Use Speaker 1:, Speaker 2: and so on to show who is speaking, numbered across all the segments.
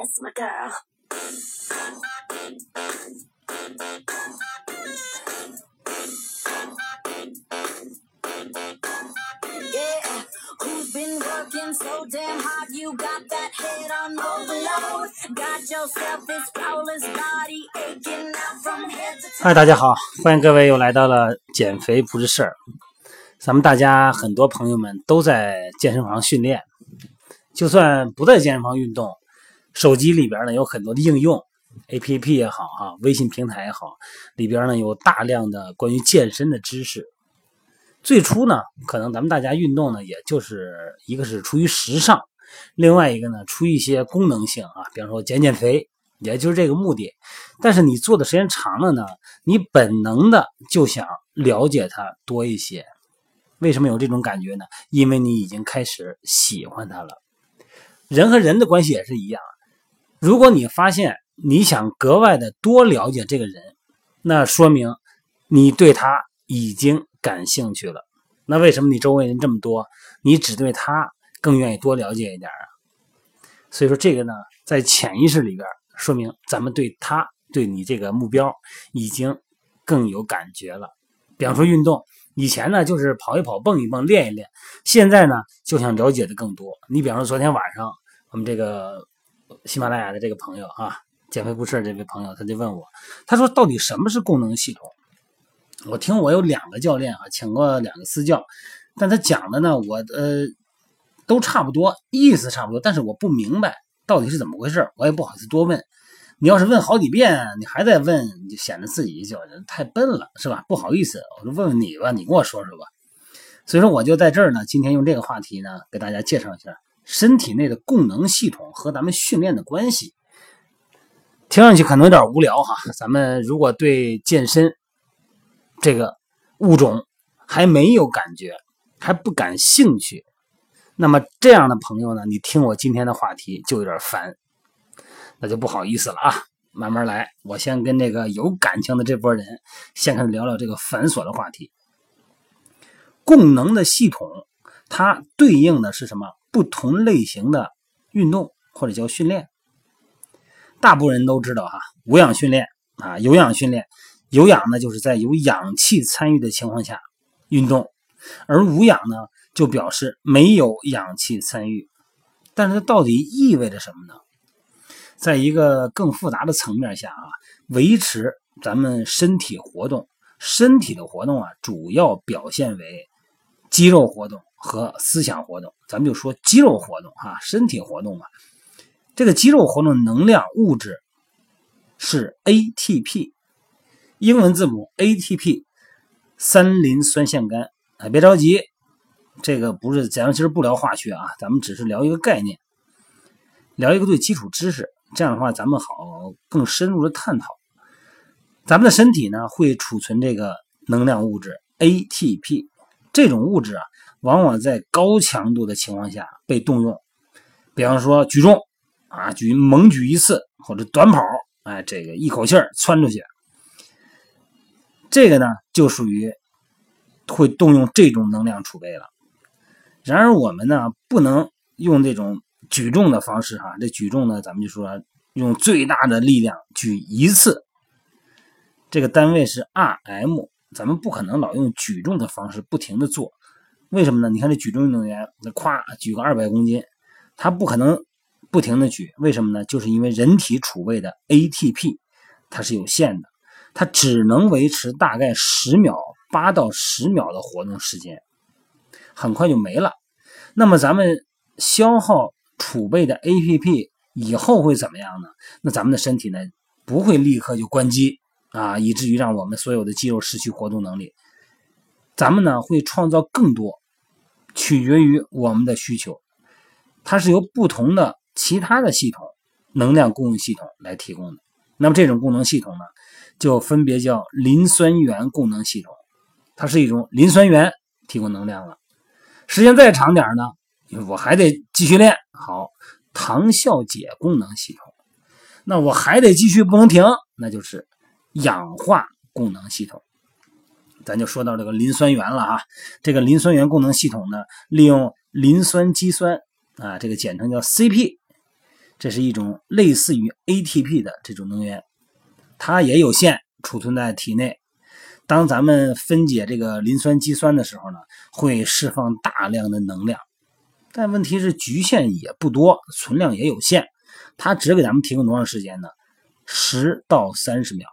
Speaker 1: That's my girl. Yeah, who's been working so damn hard? You got that head on overload. Got yourself this flawless body aching out from head to toe.
Speaker 2: 嗨，大家好，欢迎各位又来到了减肥不是事儿。咱们大家很多朋友们都在健身房训练，就算不在健身房运动，手机里边呢有很多的应用，APP 也好啊，微信平台也好，里边呢有大量的关于健身的知识。最初呢，可能咱们大家运动呢，也就是一个是出于时尚，另外一个呢出于一些功能性啊，比方说减减肥，也就是这个目的。但是你做的时间长了呢，你本能的就想了解它多一些。为什么有这种感觉呢？因为你已经开始喜欢它了。人和人的关系也是一样。如果你发现你想格外的多了解这个人，那说明你对他已经感兴趣了。那为什么你周围人这么多，你只对他更愿意多了解一点啊？所以说这个呢，在潜意识里边，说明咱们对他对你这个目标已经更有感觉了。比方说运动，以前呢就是跑一跑、蹦一蹦、练一练，现在呢就想了解的更多。你比方说昨天晚上，我们这个喜马拉雅的这个朋友啊，减肥不是这位朋友，他就问我，他说到底什么是功能系统？我听我有两个教练啊，请过两个私教，但他讲的呢，我呃都差不多，意思差不多，但是我不明白到底是怎么回事，我也不好意思多问。你要是问好几遍，你还在问，你就显得自己就太笨了，是吧？不好意思，我就问问你吧，你跟我说说吧。所以说，我就在这儿呢，今天用这个话题呢，给大家介绍一下身体内的供能系统和咱们训练的关系。听上去可能有点无聊哈，咱们如果对健身这个物种还没有感觉，还不感兴趣，那么这样的朋友呢，你听我今天的话题就有点烦。那就不好意思了啊，慢慢来。我先跟这个有感情的这波人先开始聊聊这个繁琐的话题。供能的系统，它对应的是什么？不同类型的运动或者叫训练。大部分人都知道哈，无氧训练啊，有氧训练。有氧呢，就是在有氧气参与的情况下运动，而无氧呢，就表示没有氧气参与。但是它到底意味着什么呢？在一个更复杂的层面下啊，维持咱们身体活动，身体的活动啊，主要表现为肌肉活动和思想活动。咱们就说肌肉活动哈，身体活动嘛。这个肌肉活动能量物质是 ATP，英文字母 ATP，三磷酸腺苷啊。别着急，这个不是咱们其实不聊化学啊，咱们只是聊一个概念，聊一个最基础知识。这样的话，咱们好更深入的探讨。咱们的身体呢，会储存这个能量物质 ATP，这种物质啊，往往在高强度的情况下被动用。比方说举重啊，举猛举一次，或者短跑，哎，这个一口气儿窜出去，这个呢，就属于会动用这种能量储备了。然而我们呢，不能用这种。举重的方式哈，这举重呢，咱们就说用最大的力量举一次，这个单位是 RM，咱们不可能老用举重的方式不停的做，为什么呢？你看这举重运动员，那咵举个二百公斤，他不可能不停的举，为什么呢？就是因为人体储备的 ATP 它是有限的，它只能维持大概十秒，八到十秒的活动时间，很快就没了。那么咱们消耗。储备的 APP 以后会怎么样呢？那咱们的身体呢，不会立刻就关机啊，以至于让我们所有的肌肉失去活动能力。咱们呢会创造更多，取决于我们的需求。它是由不同的其他的系统能量供应系统来提供的。那么这种功能系统呢，就分别叫磷酸源功能系统，它是一种磷酸源提供能量了。时间再长点呢？我还得继续练好糖酵解功能系统，那我还得继续不能停，那就是氧化功能系统。咱就说到这个磷酸源了啊，这个磷酸源功能系统呢，利用磷酸肌酸啊，这个简称叫 CP，这是一种类似于 ATP 的这种能源，它也有限，储存在体内。当咱们分解这个磷酸肌酸的时候呢，会释放大量的能量，但问题是局限也不多，存量也有限。它只给咱们提供多长时间呢？十到三十秒。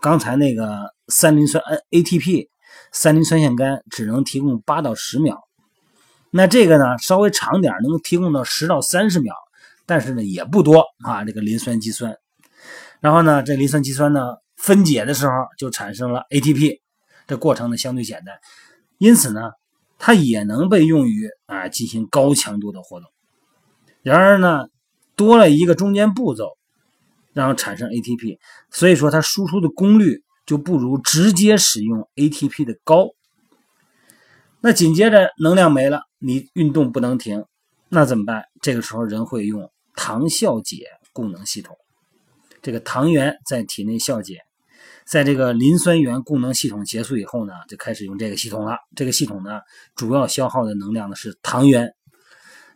Speaker 2: 刚才那个三磷酸 ATP 三磷酸腺苷只能提供八到十秒，那这个呢稍微长点，能提供到十到三十秒，但是呢也不多啊。这个磷酸肌酸，然后呢这磷酸肌酸呢分解的时候就产生了 ATP，这过程呢相对简单，因此呢它也能被用于啊进行高强度的活动。然而呢多了一个中间步骤。然后产生 ATP，所以说它输出的功率就不如直接使用 ATP 的高。那紧接着能量没了，你运动不能停，那怎么办？这个时候人会用糖酵解供能系统，这个糖原在体内酵解，在这个磷酸原供能系统结束以后呢，就开始用这个系统了。这个系统呢，主要消耗的能量呢是糖原，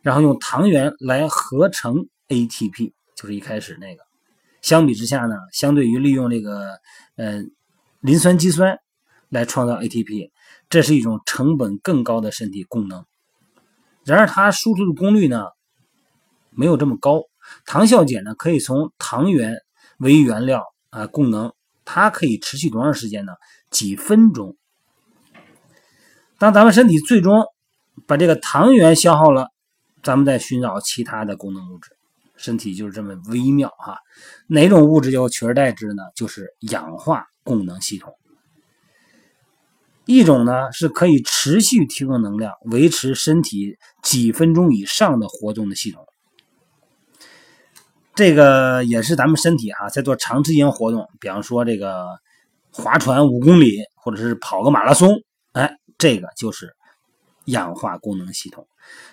Speaker 2: 然后用糖原来合成 ATP，就是一开始那个。相比之下呢，相对于利用这个呃磷酸肌酸来创造 ATP，这是一种成本更高的身体功能。然而它输出的功率呢没有这么高。糖酵解呢可以从糖原为原料啊供能，它可以持续多长时间呢？几分钟。当咱们身体最终把这个糖原消耗了，咱们再寻找其他的功能物质。身体就是这么微妙哈，哪种物质要取而代之呢？就是氧化供能系统。一种呢是可以持续提供能量、维持身体几分钟以上的活动的系统。这个也是咱们身体哈在做长时间活动，比方说这个划船五公里，或者是跑个马拉松，哎，这个就是氧化功能系统。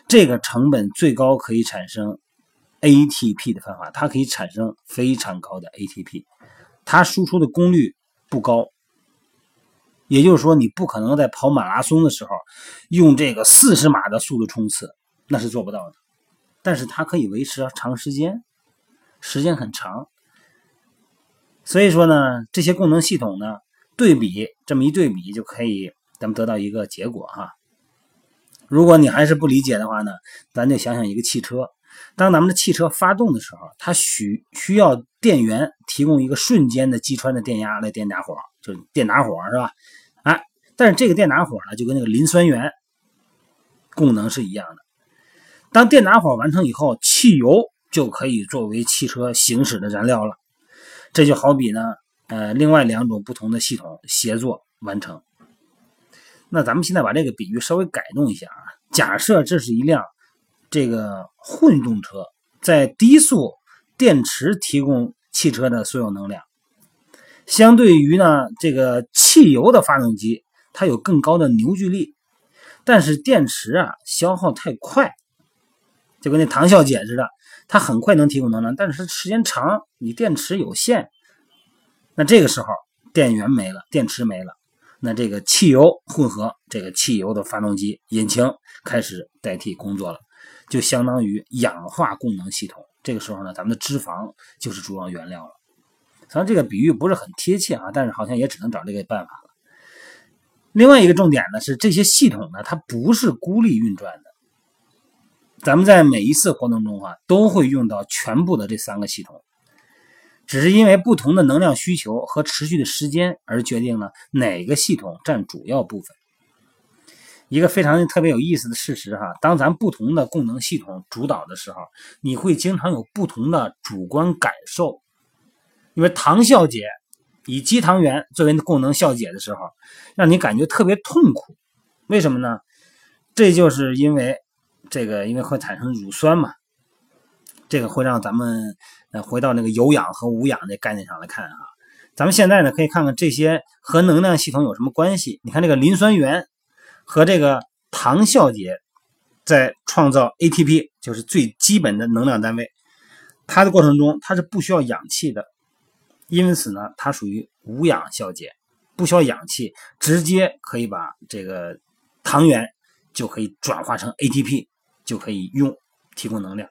Speaker 2: 这个成本最高，可以产生。ATP 的方法，它可以产生非常高的 ATP，它输出的功率不高，也就是说，你不可能在跑马拉松的时候用这个四十码的速度冲刺，那是做不到的。但是它可以维持长时间，时间很长。所以说呢，这些功能系统呢，对比这么一对比，就可以咱们得到一个结果哈。如果你还是不理解的话呢，咱就想想一个汽车。当咱们的汽车发动的时候，它需需要电源提供一个瞬间的击穿的电压来电打火，就是电打火是吧？哎，但是这个电打火呢，就跟那个磷酸源功能是一样的。当电打火完成以后，汽油就可以作为汽车行驶的燃料了。这就好比呢，呃，另外两种不同的系统协作完成。那咱们现在把这个比喻稍微改动一下啊，假设这是一辆。这个混动车在低速电池提供汽车的所有能量，相对于呢这个汽油的发动机，它有更高的扭矩力，但是电池啊消耗太快，就跟那糖酵解似的，它很快能提供能量，但是时间长，你电池有限，那这个时候电源没了，电池没了，那这个汽油混合这个汽油的发动机引擎开始代替工作了。就相当于氧化供能系统，这个时候呢，咱们的脂肪就是主要原料了。虽然这个比喻不是很贴切啊，但是好像也只能找这个办法了。另外一个重点呢是，这些系统呢，它不是孤立运转的。咱们在每一次活动中啊，都会用到全部的这三个系统，只是因为不同的能量需求和持续的时间而决定了哪个系统占主要部分。一个非常特别有意思的事实哈，当咱不同的供能系统主导的时候，你会经常有不同的主观感受。因为糖酵解以肌糖原作为供能酵解的时候，让你感觉特别痛苦。为什么呢？这就是因为这个，因为会产生乳酸嘛。这个会让咱们呃回到那个有氧和无氧的概念上来看啊。咱们现在呢可以看看这些和能量系统有什么关系。你看这个磷酸原。和这个糖酵解在创造 ATP，就是最基本的能量单位。它的过程中，它是不需要氧气的，因此呢，它属于无氧酵解，不需要氧气，直接可以把这个糖原就可以转化成 ATP，就可以用提供能量。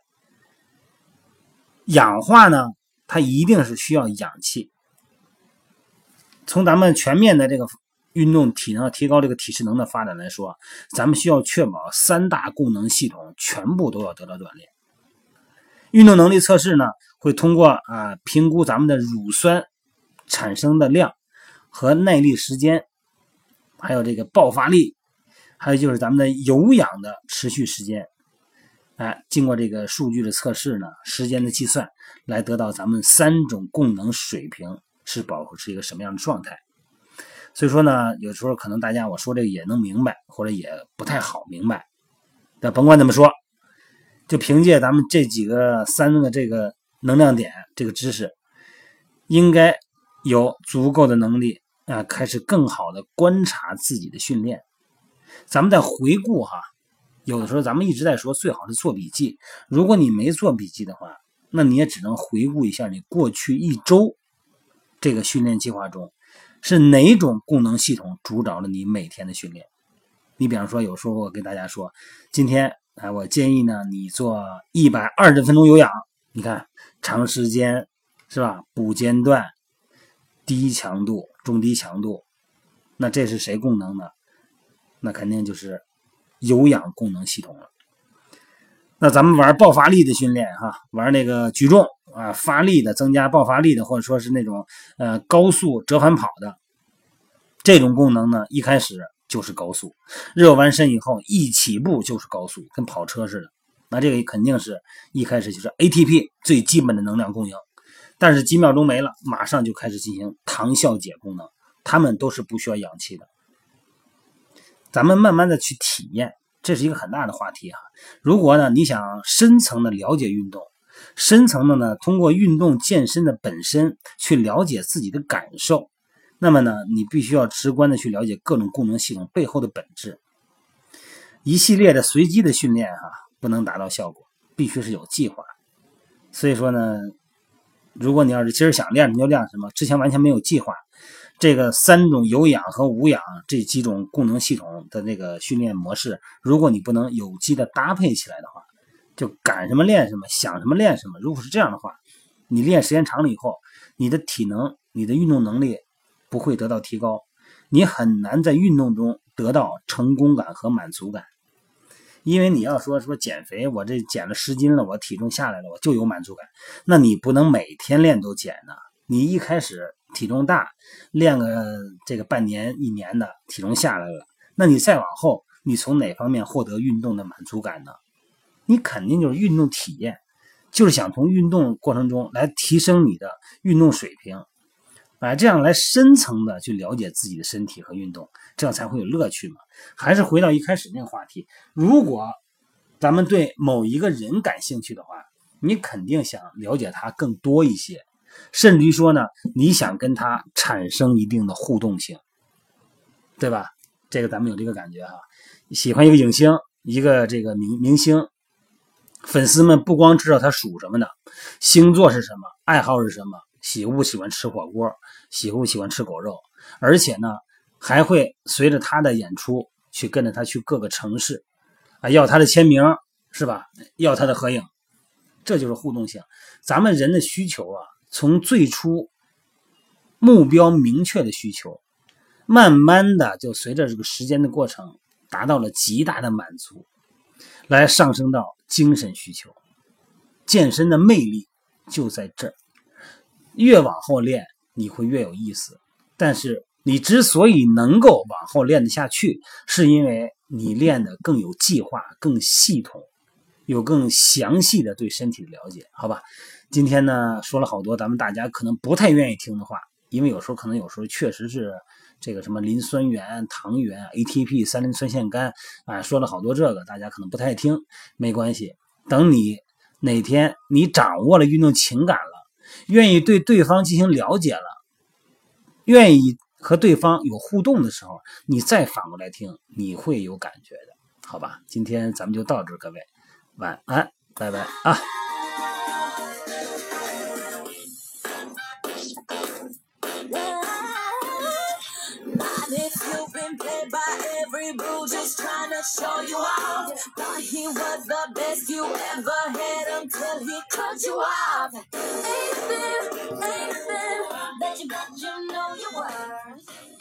Speaker 2: 氧化呢，它一定是需要氧气。从咱们全面的这个运动体能提高这个体适能的发展来说，咱们需要确保三大功能系统全部都要得到锻炼。运动能力测试呢，会通过啊评估咱们的乳酸产生的量和耐力时间，还有这个爆发力，还有就是咱们的有氧的持续时间。哎，经过这个数据的测试呢，时间的计算，来得到咱们三种功能水平是保持一个什么样的状态。所以说呢，有时候可能大家我说这个也能明白，或者也不太好明白。但甭管怎么说，就凭借咱们这几个三个这个能量点这个知识，应该有足够的能力啊，开始更好的观察自己的训练。咱们再回顾哈。有的时候咱们一直在说，最好是做笔记。如果你没做笔记的话，那你也只能回顾一下你过去一周这个训练计划中是哪种功能系统主导了你每天的训练。你比方说，有时候我跟大家说，今天啊，我建议呢你做一百二十分钟有氧，你看长时间是吧？补间断、低强度、中低强度，那这是谁功能呢？那肯定就是。有氧功能系统了，那咱们玩爆发力的训练哈，玩那个举重啊，发力的，增加爆发力的，或者说是那种呃高速折返跑的这种功能呢，一开始就是高速，热完身以后一起步就是高速，跟跑车似的。那这个肯定是一开始就是 ATP 最基本的能量供应，但是几秒钟没了，马上就开始进行糖酵解功能，它们都是不需要氧气的。咱们慢慢的去体验，这是一个很大的话题哈。如果呢，你想深层的了解运动，深层的呢，通过运动健身的本身去了解自己的感受，那么呢，你必须要直观的去了解各种功能系统背后的本质。一系列的随机的训练哈，不能达到效果，必须是有计划。所以说呢，如果你要是今儿想练什么就练什么，之前完全没有计划。这个三种有氧和无氧这几种功能系统的那个训练模式，如果你不能有机的搭配起来的话，就赶什么练什么，想什么练什么。如果是这样的话，你练时间长了以后，你的体能、你的运动能力不会得到提高，你很难在运动中得到成功感和满足感。因为你要说说减肥，我这减了十斤了，我体重下来了，我就有满足感。那你不能每天练都减呢，你一开始。体重大，练个这个半年一年的体重下来了，那你再往后，你从哪方面获得运动的满足感呢？你肯定就是运动体验，就是想从运动过程中来提升你的运动水平，哎，这样来深层的去了解自己的身体和运动，这样才会有乐趣嘛。还是回到一开始那个话题，如果咱们对某一个人感兴趣的话，你肯定想了解他更多一些。甚至于说呢，你想跟他产生一定的互动性，对吧？这个咱们有这个感觉哈。喜欢一个影星，一个这个明明星，粉丝们不光知道他属什么的，星座是什么，爱好是什么，喜不喜欢吃火锅，喜不喜欢吃狗肉，而且呢，还会随着他的演出去跟着他去各个城市，啊，要他的签名，是吧？要他的合影，这就是互动性。咱们人的需求啊。从最初目标明确的需求，慢慢的就随着这个时间的过程，达到了极大的满足，来上升到精神需求。健身的魅力就在这儿，越往后练你会越有意思。但是你之所以能够往后练得下去，是因为你练的更有计划、更系统，有更详细的对身体的了解，好吧？今天呢，说了好多咱们大家可能不太愿意听的话，因为有时候可能有时候确实是这个什么磷酸原、糖原、ATP、三磷酸腺苷啊，说了好多这个，大家可能不太听，没关系。等你哪天你掌握了运动情感了，愿意对对方进行了解了，愿意和对方有互动的时候，你再反过来听，你会有感觉的，好吧？今天咱们就到这，各位晚安，拜拜啊。Just trying to show you off. Thought he was the best you ever had until he
Speaker 1: cut you off. Ain't fair, ain't fair. Bet you bet you know you were.